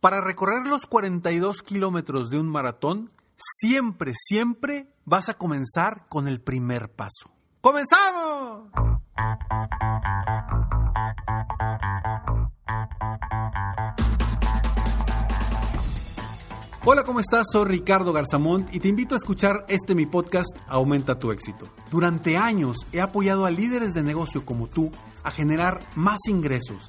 Para recorrer los 42 kilómetros de un maratón, siempre, siempre vas a comenzar con el primer paso. ¡Comenzamos! Hola, ¿cómo estás? Soy Ricardo Garzamont y te invito a escuchar este mi podcast Aumenta tu éxito. Durante años he apoyado a líderes de negocio como tú a generar más ingresos,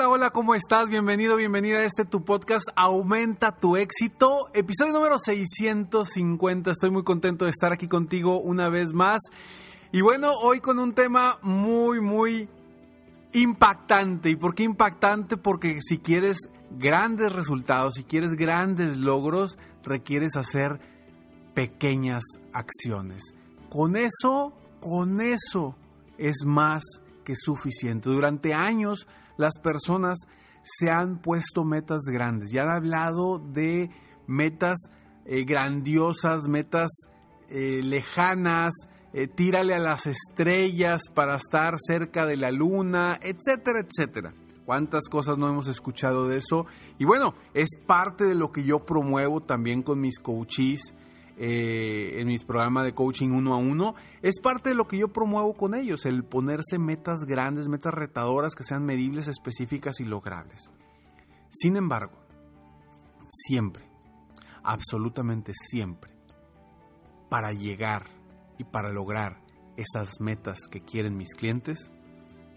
Hola, hola, ¿cómo estás? Bienvenido, bienvenida a este tu podcast Aumenta tu éxito, episodio número 650. Estoy muy contento de estar aquí contigo una vez más. Y bueno, hoy con un tema muy, muy impactante. ¿Y por qué impactante? Porque si quieres grandes resultados, si quieres grandes logros, requieres hacer pequeñas acciones. Con eso, con eso es más suficiente. Durante años las personas se han puesto metas grandes y han hablado de metas eh, grandiosas, metas eh, lejanas, eh, tírale a las estrellas para estar cerca de la luna, etcétera, etcétera. ¿Cuántas cosas no hemos escuchado de eso? Y bueno, es parte de lo que yo promuevo también con mis coaches eh, en mis programas de coaching uno a uno. Es parte de lo que yo promuevo con ellos, el ponerse metas grandes, metas retadoras que sean medibles, específicas y logrables. Sin embargo, siempre, absolutamente siempre, para llegar y para lograr esas metas que quieren mis clientes,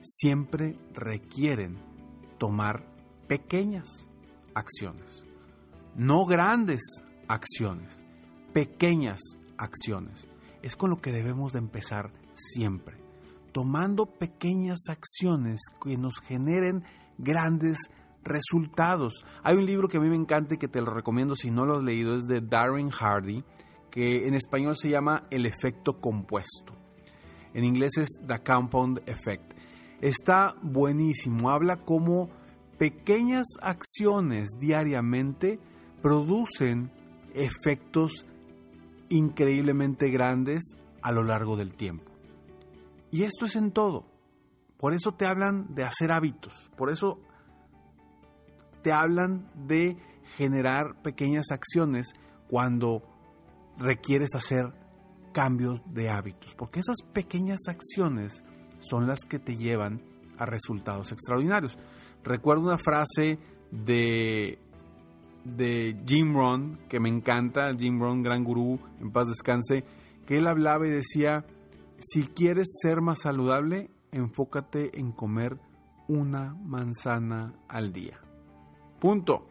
siempre requieren tomar pequeñas acciones, no grandes acciones, pequeñas acciones. Es con lo que debemos de empezar siempre, tomando pequeñas acciones que nos generen grandes resultados. Hay un libro que a mí me encanta y que te lo recomiendo si no lo has leído, es de Darren Hardy, que en español se llama El efecto compuesto. En inglés es The Compound Effect. Está buenísimo, habla cómo pequeñas acciones diariamente producen efectos increíblemente grandes a lo largo del tiempo. Y esto es en todo. Por eso te hablan de hacer hábitos. Por eso te hablan de generar pequeñas acciones cuando requieres hacer cambios de hábitos. Porque esas pequeñas acciones son las que te llevan a resultados extraordinarios. Recuerdo una frase de, de Jim Rohn, que me encanta, Jim Rohn, gran gurú, en paz descanse, que él hablaba y decía, si quieres ser más saludable, enfócate en comer una manzana al día. Punto.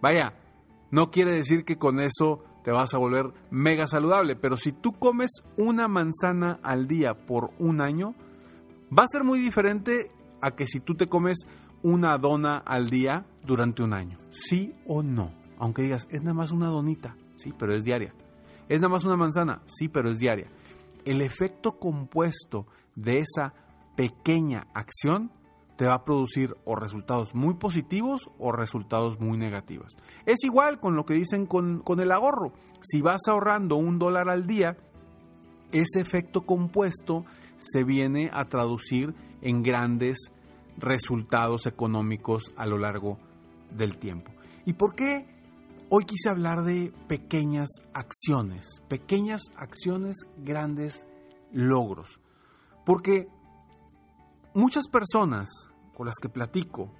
Vaya, no quiere decir que con eso te vas a volver mega saludable. Pero si tú comes una manzana al día por un año, va a ser muy diferente a que si tú te comes una dona al día durante un año. ¿Sí o no? Aunque digas, es nada más una donita, sí, pero es diaria. Es nada más una manzana, sí, pero es diaria. El efecto compuesto de esa pequeña acción te va a producir o resultados muy positivos o resultados muy negativos. Es igual con lo que dicen con, el ahorro. Si vas ahorrando un dólar al día, ese efecto compuesto se viene a traducir en grandes resultados económicos a lo largo del tiempo. ¿Y por qué hoy quise hablar de pequeñas acciones? Pequeñas acciones, grandes logros. Porque muchas personas con las que platico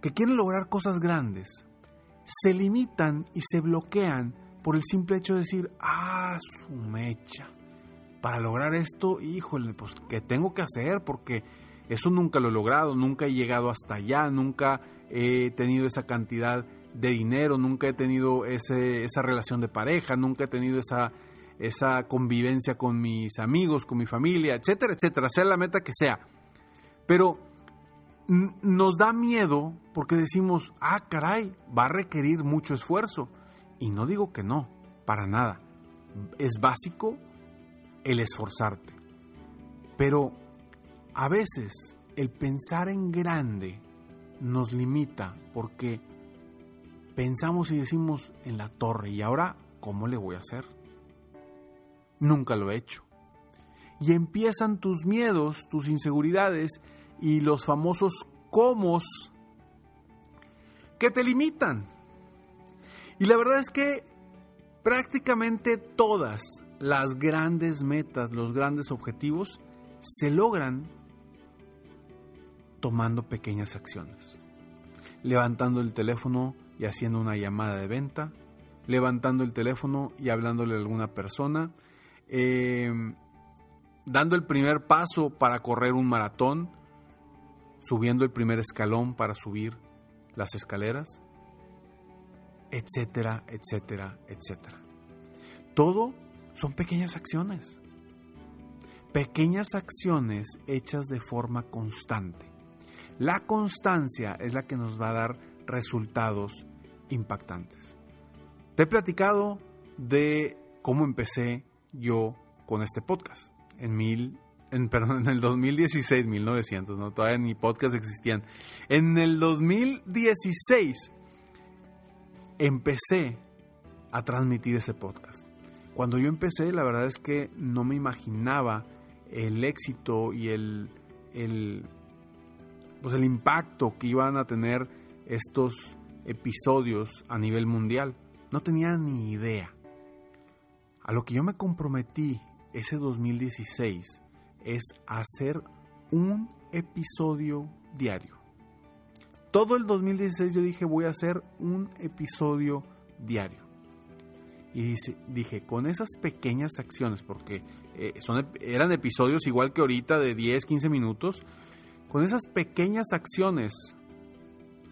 que quieren lograr cosas grandes se limitan y se bloquean por el simple hecho de decir, ah, su mecha, para lograr esto, híjole, pues ¿qué tengo que hacer? Porque eso nunca lo he logrado, nunca he llegado hasta allá, nunca he tenido esa cantidad de dinero, nunca he tenido esa relación de pareja, nunca he tenido esa esa convivencia con mis amigos, con mi familia, etcétera, etcétera, sea la meta que sea. Pero nos da miedo porque decimos, ah, caray, va a requerir mucho esfuerzo. Y no digo que no, para nada. Es básico el esforzarte. Pero a veces el pensar en grande nos limita porque pensamos y decimos en la torre y ahora, ¿cómo le voy a hacer? Nunca lo he hecho. Y empiezan tus miedos, tus inseguridades y los famosos comos que te limitan. Y la verdad es que prácticamente todas las grandes metas, los grandes objetivos, se logran tomando pequeñas acciones. Levantando el teléfono y haciendo una llamada de venta, levantando el teléfono y hablándole a alguna persona, eh, dando el primer paso para correr un maratón, subiendo el primer escalón para subir las escaleras, etcétera, etcétera, etcétera. Todo son pequeñas acciones. Pequeñas acciones hechas de forma constante. La constancia es la que nos va a dar resultados impactantes. Te he platicado de cómo empecé yo con este podcast en mil en, perdón, en el 2016, 1900, ¿no? todavía ni podcast existían. En el 2016 empecé a transmitir ese podcast. Cuando yo empecé, la verdad es que no me imaginaba el éxito y el, el, pues el impacto que iban a tener estos episodios a nivel mundial. No tenía ni idea. A lo que yo me comprometí ese 2016 es hacer un episodio diario. Todo el 2016 yo dije voy a hacer un episodio diario. Y dije, con esas pequeñas acciones, porque eh, son, eran episodios igual que ahorita de 10, 15 minutos, con esas pequeñas acciones,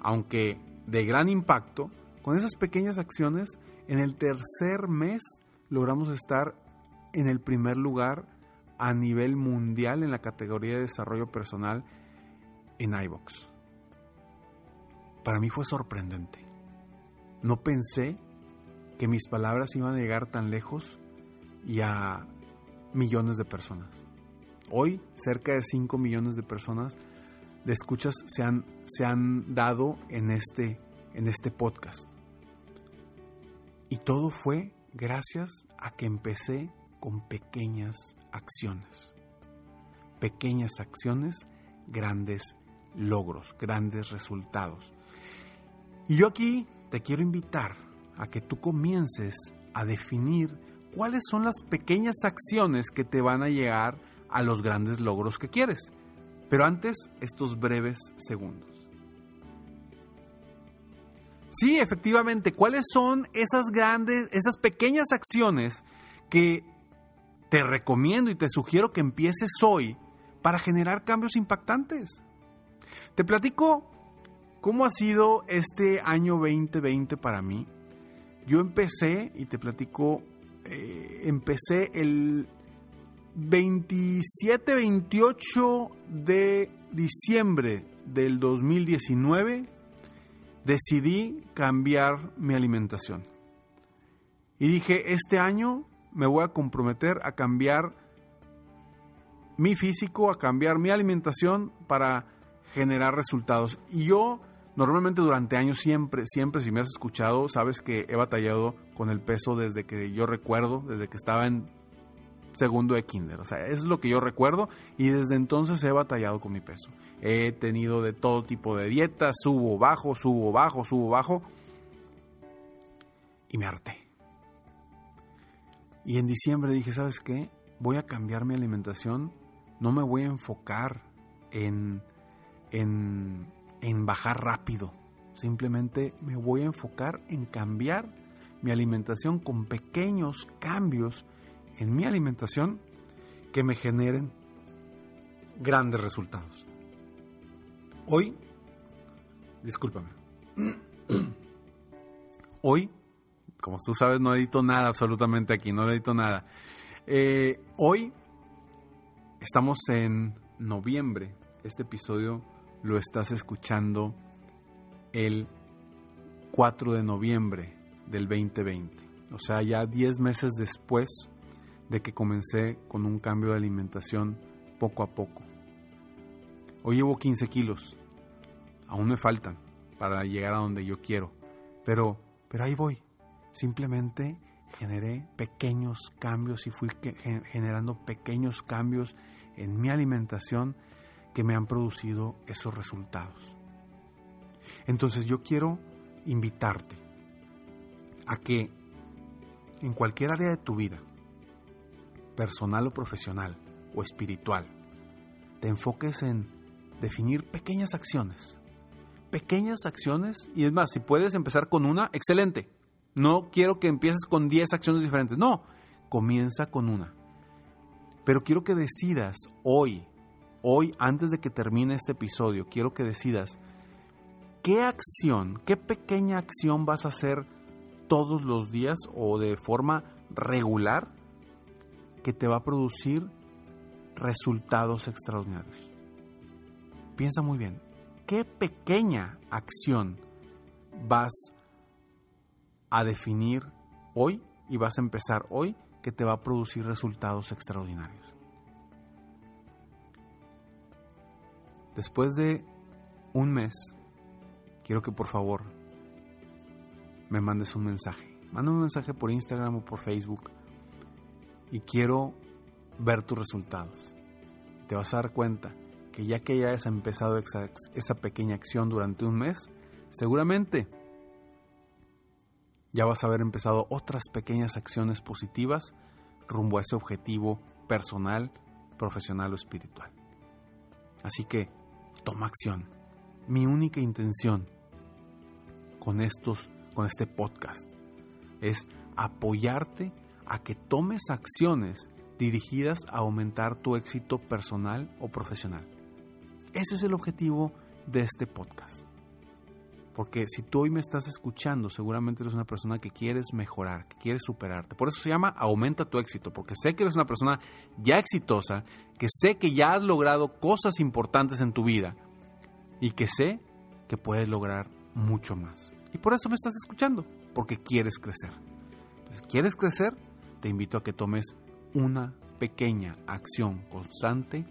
aunque de gran impacto, con esas pequeñas acciones, en el tercer mes logramos estar en el primer lugar a nivel mundial en la categoría de desarrollo personal en iBox. Para mí fue sorprendente. No pensé que mis palabras iban a llegar tan lejos y a millones de personas. Hoy cerca de 5 millones de personas de escuchas se han, se han dado en este, en este podcast. Y todo fue gracias a que empecé con pequeñas acciones. Pequeñas acciones, grandes logros, grandes resultados. Y yo aquí te quiero invitar a que tú comiences a definir cuáles son las pequeñas acciones que te van a llegar a los grandes logros que quieres. Pero antes, estos breves segundos. Sí, efectivamente, ¿cuáles son esas grandes, esas pequeñas acciones que te recomiendo y te sugiero que empieces hoy para generar cambios impactantes. Te platico cómo ha sido este año 2020 para mí. Yo empecé, y te platico, eh, empecé el 27-28 de diciembre del 2019, decidí cambiar mi alimentación. Y dije, este año me voy a comprometer a cambiar mi físico, a cambiar mi alimentación para generar resultados. Y yo normalmente durante años siempre, siempre, si me has escuchado, sabes que he batallado con el peso desde que yo recuerdo, desde que estaba en segundo de kinder. O sea, es lo que yo recuerdo y desde entonces he batallado con mi peso. He tenido de todo tipo de dietas, subo, bajo, subo, bajo, subo, bajo. Y me harté. Y en diciembre dije, ¿sabes qué? Voy a cambiar mi alimentación, no me voy a enfocar en, en, en bajar rápido, simplemente me voy a enfocar en cambiar mi alimentación con pequeños cambios en mi alimentación que me generen grandes resultados. Hoy, discúlpame, hoy como tú sabes, no edito nada absolutamente aquí, no edito nada. Eh, hoy estamos en noviembre. Este episodio lo estás escuchando el 4 de noviembre del 2020. O sea, ya 10 meses después de que comencé con un cambio de alimentación poco a poco. Hoy llevo 15 kilos. Aún me faltan para llegar a donde yo quiero. Pero, pero ahí voy. Simplemente generé pequeños cambios y fui generando pequeños cambios en mi alimentación que me han producido esos resultados. Entonces yo quiero invitarte a que en cualquier área de tu vida, personal o profesional o espiritual, te enfoques en definir pequeñas acciones. Pequeñas acciones, y es más, si puedes empezar con una, excelente. No quiero que empieces con 10 acciones diferentes, no, comienza con una. Pero quiero que decidas hoy, hoy antes de que termine este episodio, quiero que decidas qué acción, qué pequeña acción vas a hacer todos los días o de forma regular que te va a producir resultados extraordinarios. Piensa muy bien, ¿qué pequeña acción vas a definir hoy y vas a empezar hoy que te va a producir resultados extraordinarios? Después de un mes, quiero que por favor me mandes un mensaje. Manda un mensaje por Instagram o por Facebook y quiero ver tus resultados. Te vas a dar cuenta que ya que ya has empezado esa, esa pequeña acción durante un mes, seguramente ya vas a haber empezado otras pequeñas acciones positivas rumbo a ese objetivo personal, profesional o espiritual. Así que toma acción. Mi única intención con estos con este podcast es apoyarte a que tomes acciones dirigidas a aumentar tu éxito personal o profesional. Ese es el objetivo de este podcast. Porque si tú hoy me estás escuchando, seguramente eres una persona que quieres mejorar, que quieres superarte. Por eso se llama Aumenta tu éxito, porque sé que eres una persona ya exitosa, que sé que ya has logrado cosas importantes en tu vida y que sé que puedes lograr mucho más. Y por eso me estás escuchando, porque quieres crecer. Entonces, ¿quieres crecer? Te invito a que tomes una pequeña acción constante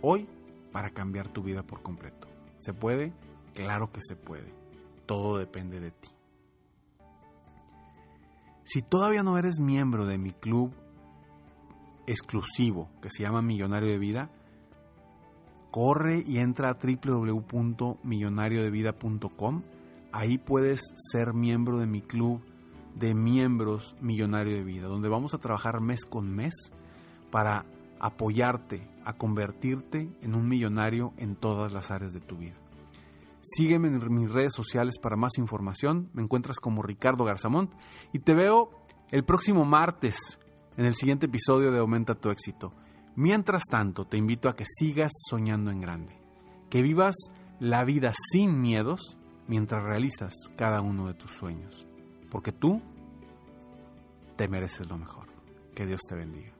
hoy para cambiar tu vida por completo. ¿Se puede? Claro que se puede. Todo depende de ti. Si todavía no eres miembro de mi club exclusivo que se llama Millonario de Vida, corre y entra a www.millonariodevida.com. Ahí puedes ser miembro de mi club de miembros Millonario de Vida, donde vamos a trabajar mes con mes para apoyarte a convertirte en un millonario en todas las áreas de tu vida. Sígueme en mis redes sociales para más información. Me encuentras como Ricardo Garzamont y te veo el próximo martes en el siguiente episodio de Aumenta tu éxito. Mientras tanto, te invito a que sigas soñando en grande, que vivas la vida sin miedos mientras realizas cada uno de tus sueños, porque tú te mereces lo mejor. Que Dios te bendiga.